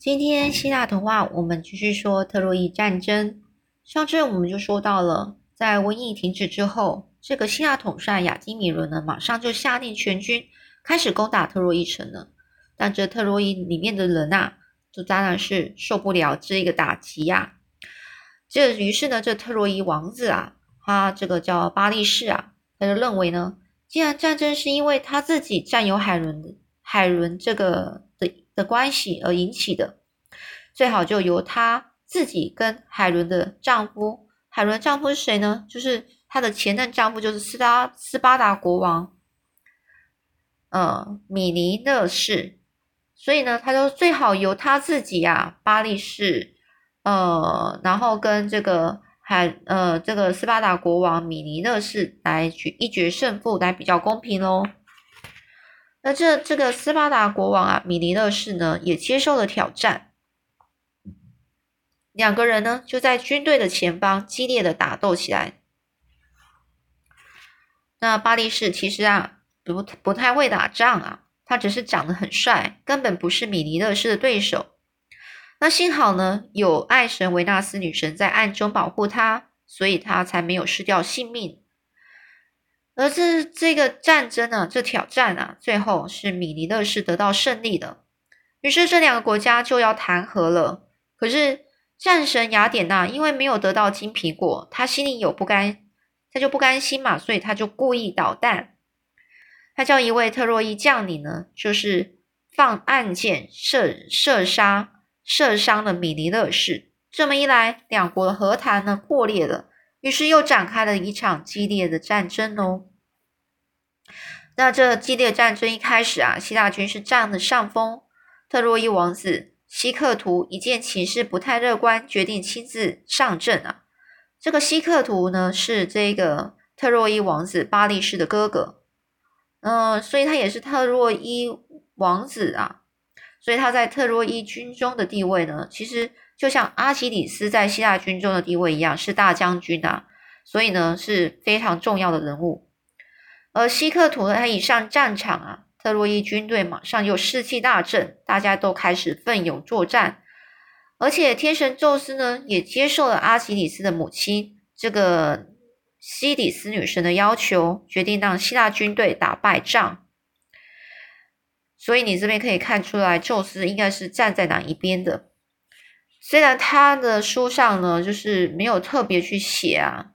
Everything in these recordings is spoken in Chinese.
今天希腊童话，我们继续说特洛伊战争。上次我们就说到了，在瘟疫停止之后，这个希腊统帅亚基米伦呢，马上就下令全军开始攻打特洛伊城了。但这特洛伊里面的人呐，就当然是受不了这个打击呀。这于是呢，这特洛伊王子啊，他这个叫巴利士啊，他就认为呢，既然战争是因为他自己占有海伦海伦这个的的关系而引起的，最好就由他自己跟海伦的丈夫，海伦丈夫是谁呢？就是她的前任丈夫，就是斯巴斯巴达国王，呃，米尼勒氏。所以呢，他就最好由他自己啊，巴利士。呃，然后跟这个海呃这个斯巴达国王米尼勒氏来决一决胜负，来比较公平喽。那这这个斯巴达国王啊，米尼勒氏呢，也接受了挑战。两个人呢，就在军队的前方激烈的打斗起来。那巴利士其实啊，不不太会打仗啊，他只是长得很帅，根本不是米尼勒氏的对手。那幸好呢，有爱神维纳斯女神在暗中保护他，所以他才没有失掉性命。而这这个战争呢，这挑战啊，最后是米尼勒氏得到胜利的。于是这两个国家就要谈和了。可是战神雅典娜因为没有得到金苹果，他心里有不甘，他就不甘心嘛，所以他就故意捣蛋。他叫一位特洛伊将领呢，就是放暗箭射射杀。射伤了米尼勒氏，这么一来，两国的和谈呢破裂了，于是又展开了一场激烈的战争哦。那这激烈战争一开始啊，希腊军是占了上风。特洛伊王子希克图一见情势不太乐观，决定亲自上阵啊。这个希克图呢，是这个特洛伊王子巴利士的哥哥，嗯，所以他也是特洛伊王子啊。所以他在特洛伊军中的地位呢，其实就像阿基里斯在希腊军中的地位一样，是大将军啊。所以呢，是非常重要的人物。而希克图呢，他一上战场啊，特洛伊军队马上又士气大振，大家都开始奋勇作战。而且天神宙斯呢，也接受了阿基里斯的母亲这个西底斯女神的要求，决定让希腊军队打败仗。所以你这边可以看出来，宙斯应该是站在哪一边的。虽然他的书上呢，就是没有特别去写啊，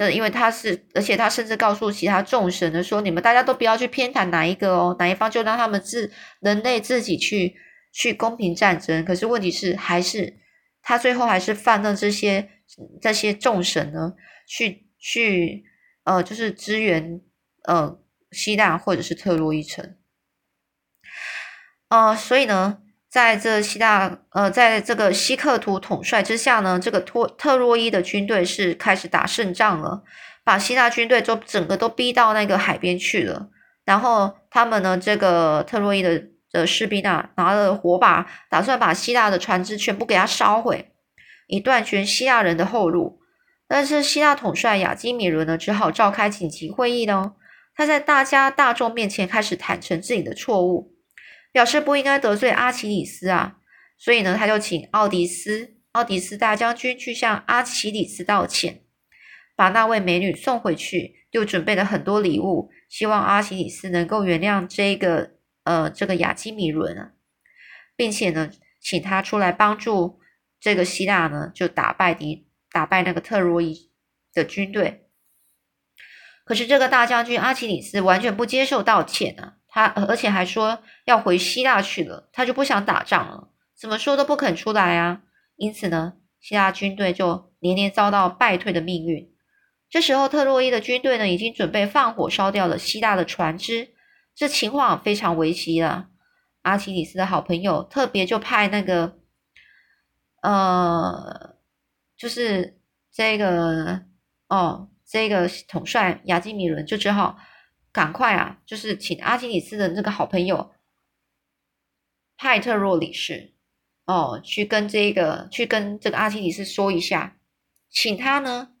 这因为他是，而且他甚至告诉其他众神的说，你们大家都不要去偏袒哪一个哦，哪一方就让他们自人类自己去去公平战争。可是问题是，还是他最后还是放任这些这些众神呢，去去呃，就是支援呃希腊或者是特洛伊城。呃，所以呢，在这希腊，呃，在这个希克图统帅之下呢，这个托特洛伊的军队是开始打胜仗了，把希腊军队就整个都逼到那个海边去了。然后他们呢，这个特洛伊的的士兵啊，拿了火把，打算把希腊的船只全部给它烧毁，以断绝希腊人的后路。但是希腊统帅亚基米伦呢，只好召开紧急会议呢，他在大家大众面前开始坦诚自己的错误。表示不应该得罪阿奇里斯啊，所以呢，他就请奥迪斯、奥迪斯大将军去向阿奇里斯道歉，把那位美女送回去，又准备了很多礼物，希望阿奇里斯能够原谅这个呃这个亚基米伦啊，并且呢，请他出来帮助这个希腊呢，就打败敌打败那个特洛伊的军队。可是这个大将军阿奇里斯完全不接受道歉啊。他而且还说要回希腊去了，他就不想打仗了，怎么说都不肯出来啊。因此呢，希腊军队就连连遭到败退的命运。这时候，特洛伊的军队呢，已经准备放火烧掉了希腊的船只，这情况非常危急了。阿奇里斯的好朋友特别就派那个，呃，就是这个哦，这个统帅亚基米伦就只好。赶快啊！就是请阿基里斯的那个好朋友派特若里士哦，去跟这个去跟这个阿基里斯说一下，请他呢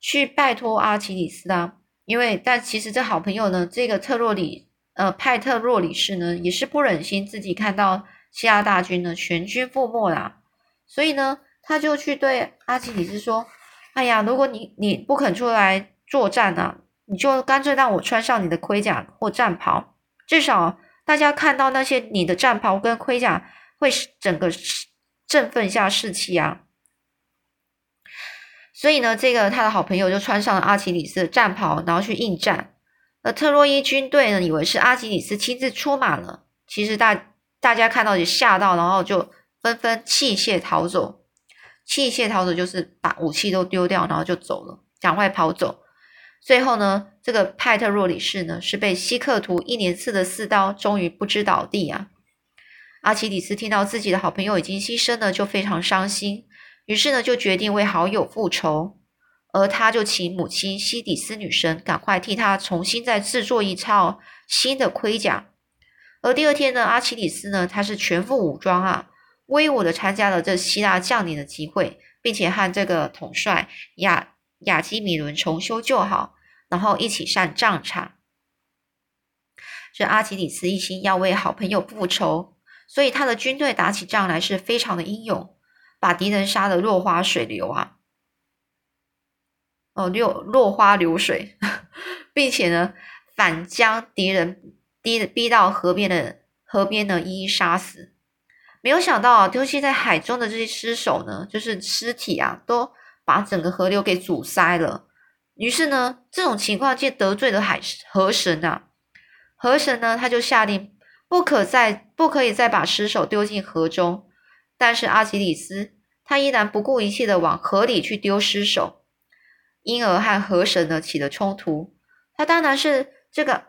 去拜托阿基里斯啊。因为但其实这好朋友呢，这个特洛里呃派特若里士呢，也是不忍心自己看到希腊大军呢全军覆没啦。所以呢，他就去对阿基里斯说：“哎呀，如果你你不肯出来作战啊，你就干脆让我穿上你的盔甲或战袍，至少大家看到那些你的战袍跟盔甲，会整个振奋一下士气啊。”所以呢，这个他的好朋友就穿上了阿基里斯的战袍，然后去应战。而特洛伊军队呢，以为是阿基里斯亲自出马了，其实大大家看到也吓到，然后就纷纷弃械逃走。弃械逃走就是把武器都丢掉，然后就走了，赶快跑走。最后呢，这个派特若里士呢，是被希克图一连刺的四刀，终于不知倒地啊。阿奇里斯听到自己的好朋友已经牺牲了，就非常伤心。于是呢，就决定为好友复仇，而他就请母亲西底斯女神赶快替他重新再制作一套新的盔甲。而第二天呢，阿奇里斯呢，他是全副武装啊，威武的参加了这希腊将领的集会，并且和这个统帅亚亚基米伦重修旧好，然后一起上战场。这阿奇里斯一心要为好朋友复仇，所以他的军队打起仗来是非常的英勇。把敌人杀得落花水流啊！哦，六落花流水，并且呢，反将敌人逼逼到河边的河边呢，一一杀死。没有想到啊，丢弃在海中的这些尸首呢，就是尸体啊，都把整个河流给阻塞了。于是呢，这种情况就得罪了海河神啊。河神呢，他就下令，不可再不可以再把尸首丢进河中。但是阿基里斯他依然不顾一切的往河里去丢尸首，因而和河神呢起了冲突。他当然是这个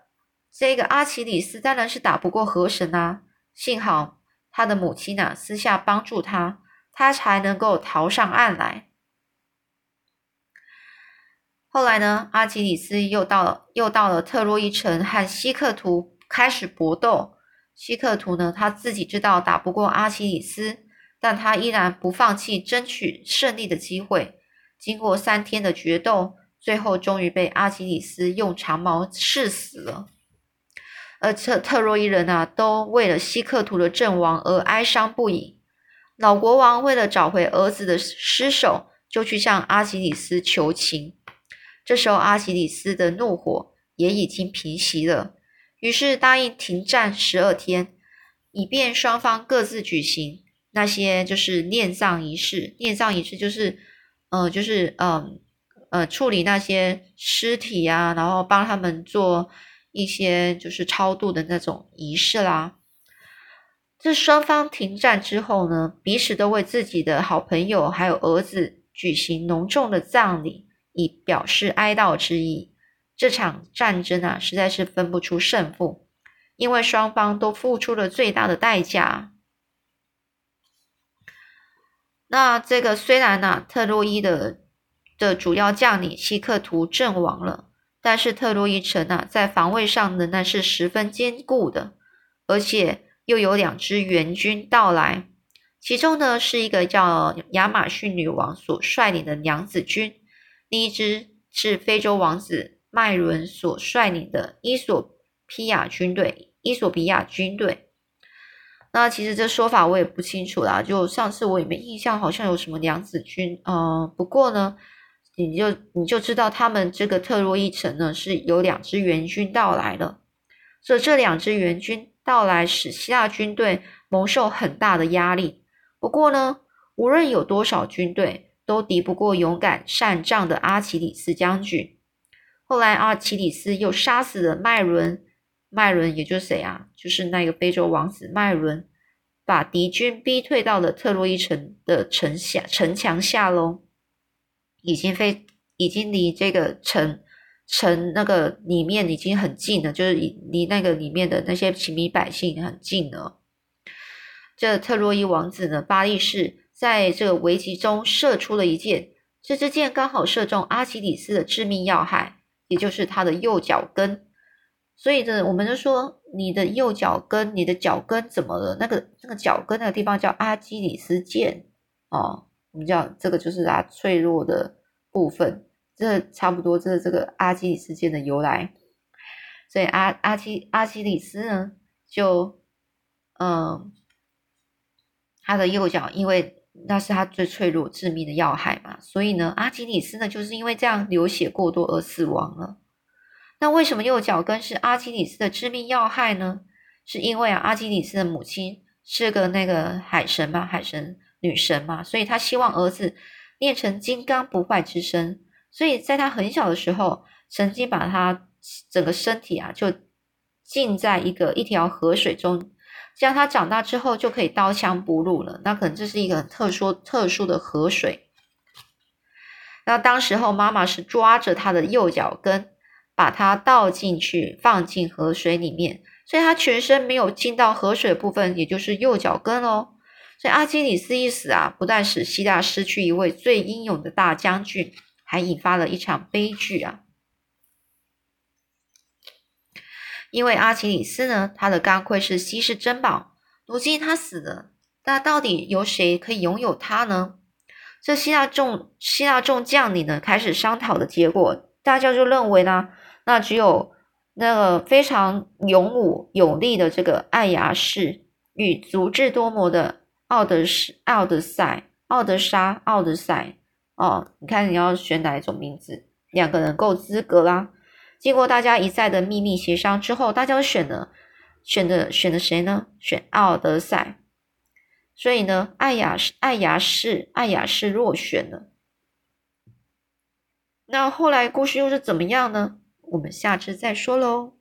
这个阿奇里斯当然是打不过河神啊。幸好他的母亲呢私下帮助他，他才能够逃上岸来。后来呢，阿基里斯又到了又到了特洛伊城和希克图开始搏斗。希克图呢他自己知道打不过阿奇里斯。但他依然不放弃争取胜利的机会。经过三天的决斗，最后终于被阿基里斯用长矛刺死了。而特特洛伊人啊，都为了希克图的阵亡而哀伤不已。老国王为了找回儿子的尸首，就去向阿基里斯求情。这时候，阿基里斯的怒火也已经平息了，于是答应停战十二天，以便双方各自举行。那些就是殓葬仪式，殓葬仪式就是，呃，就是嗯呃处理那些尸体啊，然后帮他们做一些就是超度的那种仪式啦。这双方停战之后呢，彼此都为自己的好朋友还有儿子举行隆重的葬礼，以表示哀悼之意。这场战争啊，实在是分不出胜负，因为双方都付出了最大的代价。那这个虽然呢，特洛伊的的主要将领希克图阵亡了，但是特洛伊城啊，在防卫上仍然是十分坚固的，而且又有两支援军到来，其中呢是一个叫亚马逊女王所率领的娘子军，第一支是非洲王子麦伦所率领的伊索比亚军队，伊索比亚军队。那其实这说法我也不清楚啦，就上次我也没印象，好像有什么娘子军，嗯，不过呢，你就你就知道他们这个特洛伊城呢是有两支援军到来了，所以这两支援军到来使希腊军队蒙受很大的压力。不过呢，无论有多少军队，都敌不过勇敢善战的阿奇里斯将军。后来阿奇里斯又杀死了麦伦。麦伦，也就是谁啊？就是那个非洲王子麦伦，把敌军逼退到了特洛伊城的城下城墙下喽。已经非已经离这个城城那个里面已经很近了，就是离那个里面的那些平民百姓很近了。这特洛伊王子呢，巴利士在这个危急中射出了一箭，这支箭刚好射中阿基里斯的致命要害，也就是他的右脚跟。所以呢，我们就说你的右脚跟，你的脚跟怎么了？那个那个脚跟那个地方叫阿基里斯腱哦，我们叫这个就是它脆弱的部分，这差不多这是这个阿基里斯腱的由来。所以阿阿基阿基里斯呢，就嗯他的右脚，因为那是他最脆弱、致命的要害嘛，所以呢，阿基里斯呢就是因为这样流血过多而死亡了。那为什么右脚跟是阿基里斯的致命要害呢？是因为啊，阿基里斯的母亲是个那个海神嘛，海神女神嘛，所以他希望儿子练成金刚不坏之身，所以在他很小的时候，曾经把他整个身体啊就浸在一个一条河水中，这样他长大之后就可以刀枪不入了。那可能这是一个很特殊特殊的河水。那当时候妈妈是抓着他的右脚跟，把他倒进去，放进河水里面。所以他全身没有进到河水部分，也就是右脚跟哦。所以阿基里斯一死啊，不但使希腊失去一位最英勇的大将军，还引发了一场悲剧啊。因为阿基里斯呢，他的钢盔是稀世珍宝，如今他死了，那到底由谁可以拥有它呢？这希腊众希腊众将领呢，开始商讨的结果，大家就认为呢，那只有。那个非常勇武有力的这个爱牙士与足智多谋的奥德斯奥德赛奥德莎奥德赛哦，你看你要选哪一种名字？两个人够资格啦。经过大家一再的秘密协商之后，大家选了选的选的谁呢？选奥德赛。所以呢，艾雅士爱牙是爱雅是落选了。那后来故事又是怎么样呢？我们下次再说喽。